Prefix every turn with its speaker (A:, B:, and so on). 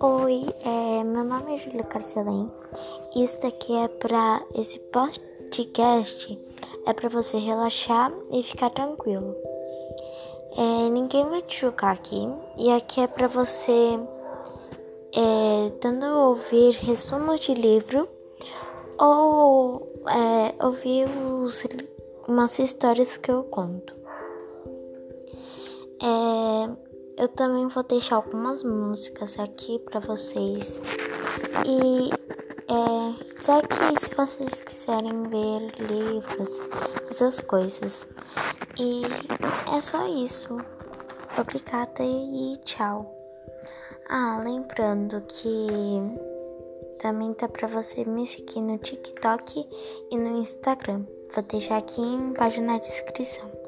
A: Oi, é, meu nome é Júlia Carcelém. Isso aqui é para esse podcast é para você relaxar e ficar tranquilo. É, ninguém vai te julgar aqui e aqui é para você é, ouvir resumos de livro ou é, ouvir os, umas histórias que eu conto. É, eu também vou deixar algumas músicas aqui para vocês. E é, só que se vocês quiserem ver livros, essas coisas. E é só isso. Obrigada e tchau. Ah, lembrando que também tá para você me seguir no TikTok e no Instagram. Vou deixar aqui embaixo na descrição.